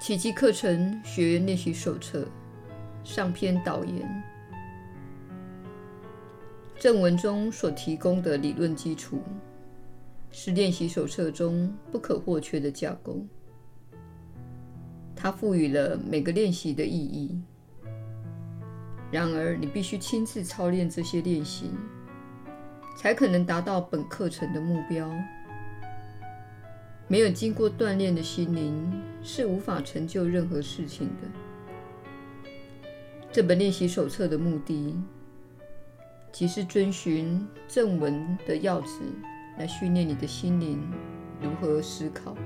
奇迹课程学员练习手册上篇导言：正文中所提供的理论基础，是练习手册中不可或缺的架构。它赋予了每个练习的意义。然而，你必须亲自操练这些练习，才可能达到本课程的目标。没有经过锻炼的心灵是无法成就任何事情的。这本练习手册的目的，即是遵循正文的要旨来训练你的心灵如何思考。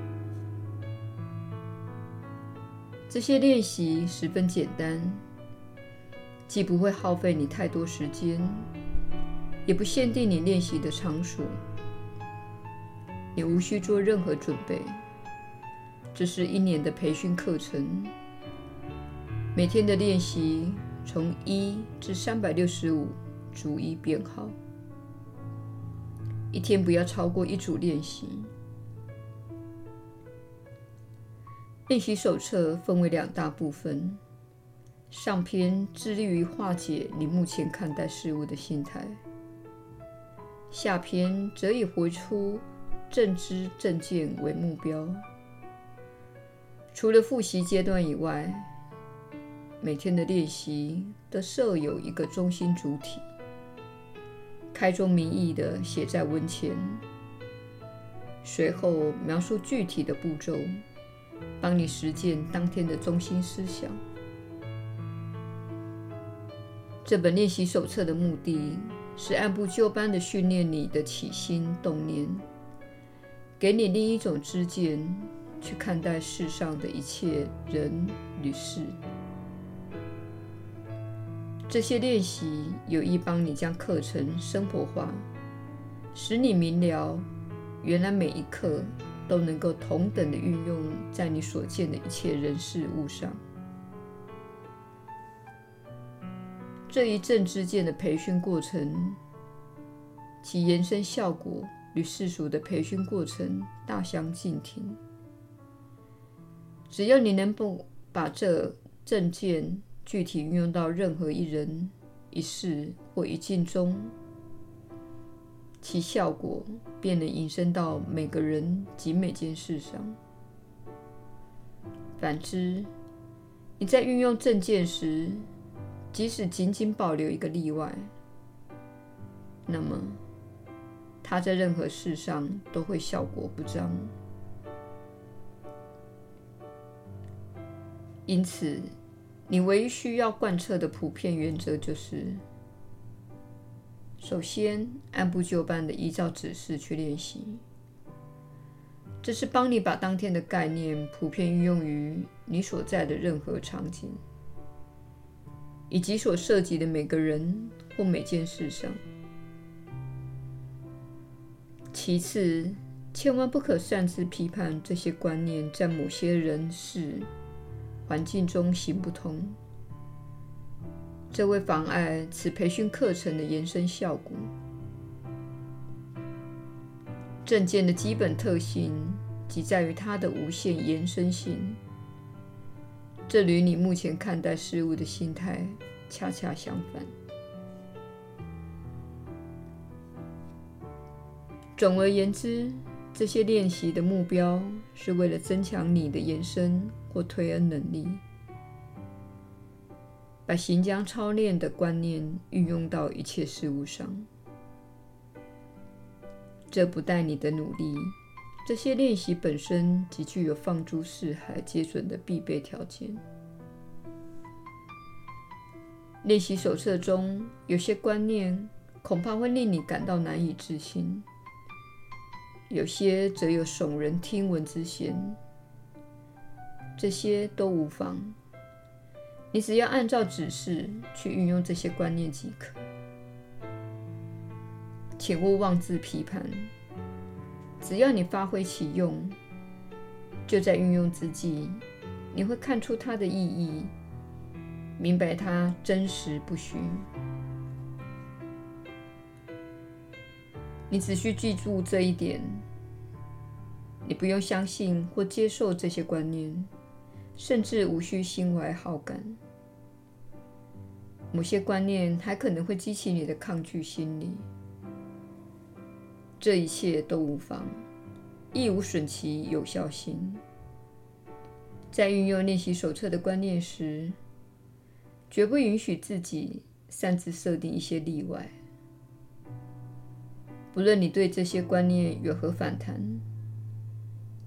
这些练习十分简单，既不会耗费你太多时间，也不限定你练习的场所。你无需做任何准备。这是一年的培训课程，每天的练习从一至三百六十五，逐一编号。一天不要超过一组练习。练习手册分为两大部分，上篇致力于化解你目前看待事物的心态，下篇则以活出正知正见为目标。除了复习阶段以外，每天的练习都设有一个中心主体，开宗明义地写在文前，随后描述具体的步骤，帮你实践当天的中心思想。这本练习手册的目的是按部就班地训练你的起心动念。给你另一种知见，去看待世上的一切人与事。这些练习有意帮你将课程生活化，使你明了，原来每一课都能够同等的运用在你所见的一切人事物上。这一正知见的培训过程，其延伸效果。与世俗的培训过程大相径庭。只要你能不把这正见具体运用到任何一人、一事或一境中，其效果便能引申到每个人及每件事上。反之，你在运用正见时，即使仅仅保留一个例外，那么，它在任何事上都会效果不彰。因此，你唯一需要贯彻的普遍原则就是：首先，按部就班地依照指示去练习。这是帮你把当天的概念普遍运用于你所在的任何场景，以及所涉及的每个人或每件事上。其次，千万不可擅自批判这些观念在某些人事环境中行不通，这会妨碍此培训课程的延伸效果。正见的基本特性即在于它的无限延伸性，这与你目前看待事物的心态恰恰相反。总而言之，这些练习的目标是为了增强你的延伸或推恩能力，把行将操练的观念运用到一切事物上。这不带你的努力，这些练习本身即具有放诸四海皆准的必备条件。练习手册中有些观念恐怕会令你感到难以置信。有些则有耸人听闻之嫌，这些都无妨。你只要按照指示去运用这些观念即可。请勿妄自批判，只要你发挥其用，就在运用之际，你会看出它的意义，明白它真实不虚。你只需记住这一点：你不用相信或接受这些观念，甚至无需心怀好感。某些观念还可能会激起你的抗拒心理。这一切都无妨，亦无损其有效性。在运用练习手册的观念时，绝不允许自己擅自设定一些例外。不论你对这些观念有何反弹，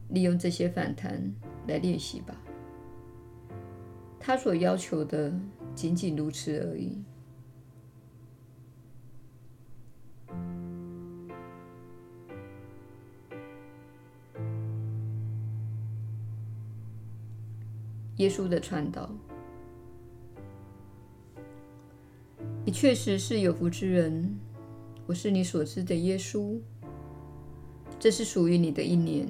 利用这些反弹来练习吧。他所要求的仅仅如此而已。耶稣的传导，你确实是有福之人。我是你所知的耶稣。这是属于你的一年，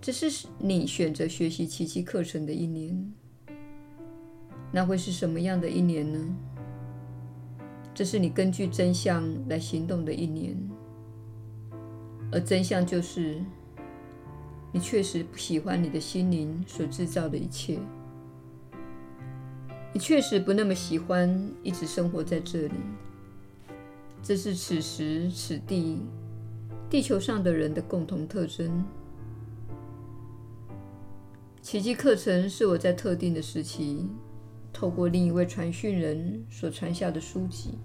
这是你选择学习奇迹课程的一年。那会是什么样的一年呢？这是你根据真相来行动的一年，而真相就是。你确实不喜欢你的心灵所制造的一切。你确实不那么喜欢一直生活在这里。这是此时此地地球上的人的共同特征。奇迹课程是我在特定的时期透过另一位传讯人所传下的书籍。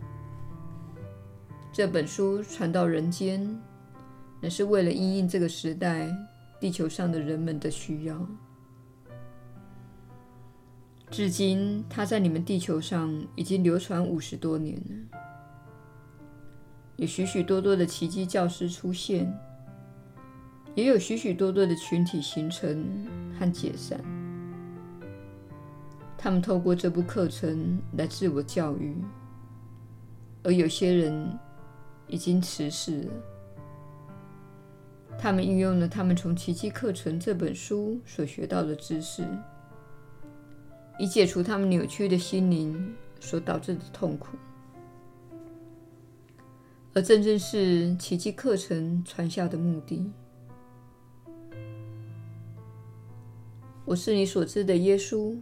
这本书传到人间，乃是为了因应这个时代。地球上的人们的需要，至今它在你们地球上已经流传五十多年了。有许许多多的奇迹教师出现，也有许许多多的群体形成和解散。他们透过这部课程来自我教育，而有些人已经辞世。他们运用了他们从《奇迹课程》这本书所学到的知识，以解除他们扭曲的心灵所导致的痛苦，而真正是奇迹课程传下的目的。我是你所知的耶稣。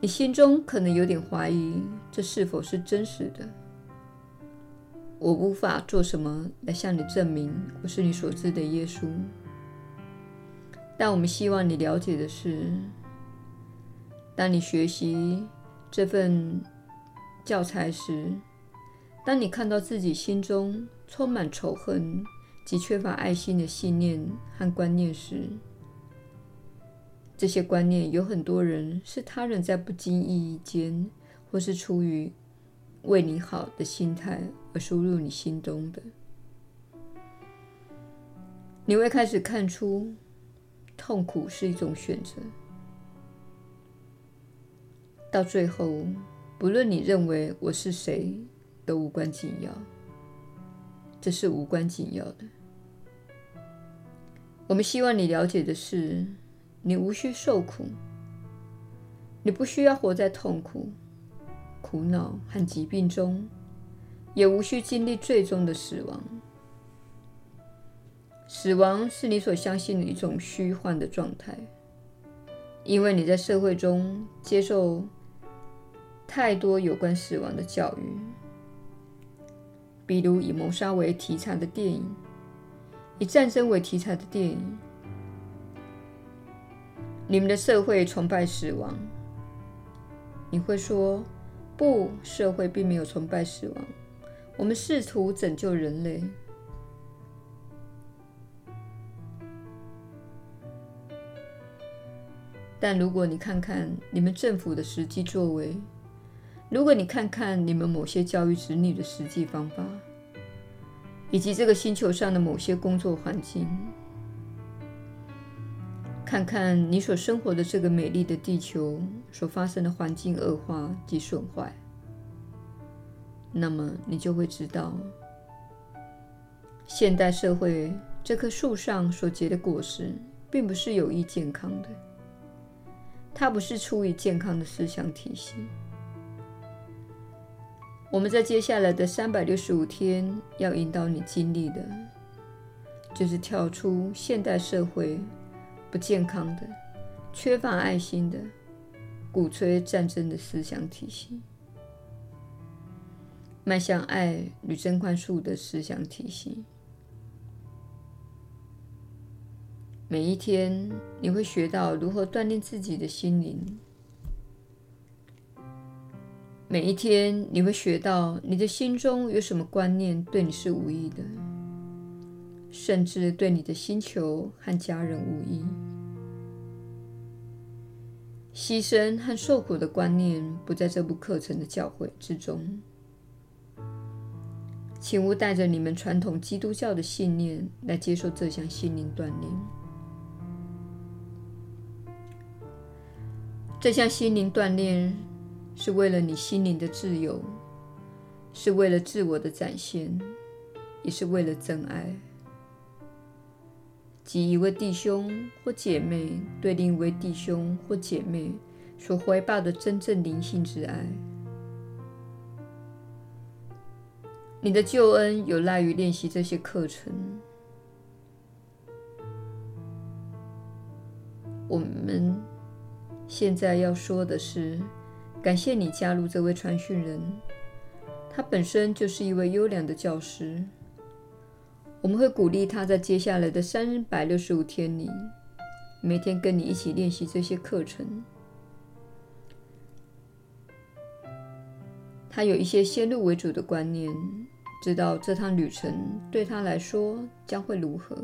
你心中可能有点怀疑，这是否是真实的？我无法做什么来向你证明我是你所知的耶稣，但我们希望你了解的是，当你学习这份教材时，当你看到自己心中充满仇恨及缺乏爱心的信念和观念时，这些观念有很多人是他人在不经意间，或是出于为你好的心态而。输入你心中的，你会开始看出，痛苦是一种选择。到最后，不论你认为我是谁，都无关紧要。这是无关紧要的。我们希望你了解的是，你无需受苦，你不需要活在痛苦、苦恼和疾病中。也无需经历最终的死亡。死亡是你所相信的一种虚幻的状态，因为你在社会中接受太多有关死亡的教育，比如以谋杀为题材的电影，以战争为题材的电影。你们的社会崇拜死亡。你会说，不，社会并没有崇拜死亡。我们试图拯救人类，但如果你看看你们政府的实际作为，如果你看看你们某些教育子女的实际方法，以及这个星球上的某些工作环境，看看你所生活的这个美丽的地球所发生的环境恶化及损坏。那么你就会知道，现代社会这棵树上所结的果实，并不是有益健康的。它不是出于健康的思想体系。我们在接下来的三百六十五天要引导你经历的，就是跳出现代社会不健康的、缺乏爱心的、鼓吹战争的思想体系，迈向爱与真宽恕的思想体系。每一天，你会学到如何锻炼自己的心灵。每一天，你会学到你的心中有什么观念对你是无益的，甚至对你的星球和家人无益。牺牲和受苦的观念不在这部课程的教诲之中。请勿带着你们传统基督教的信念来接受这项心灵锻炼。这项心灵锻炼。是为了你心灵的自由，是为了自我的展现，也是为了真爱。即一位弟兄或姐妹对另一位弟兄或姐妹所怀抱的真正灵性之爱。你的救恩有赖于练习这些课程。我们现在要说的是。感谢你加入这位传讯人，他本身就是一位优良的教师。我们会鼓励他在接下来的三百六十五天里，每天跟你一起练习这些课程。他有一些先入为主的观念，知道这趟旅程对他来说将会如何。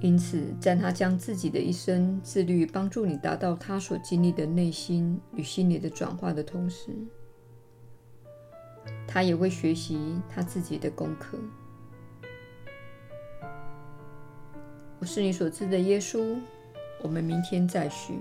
因此，在他将自己的一生自律帮助你达到他所经历的内心与心理的转化的同时，他也会学习他自己的功课。我是你所知的耶稣。我们明天再续。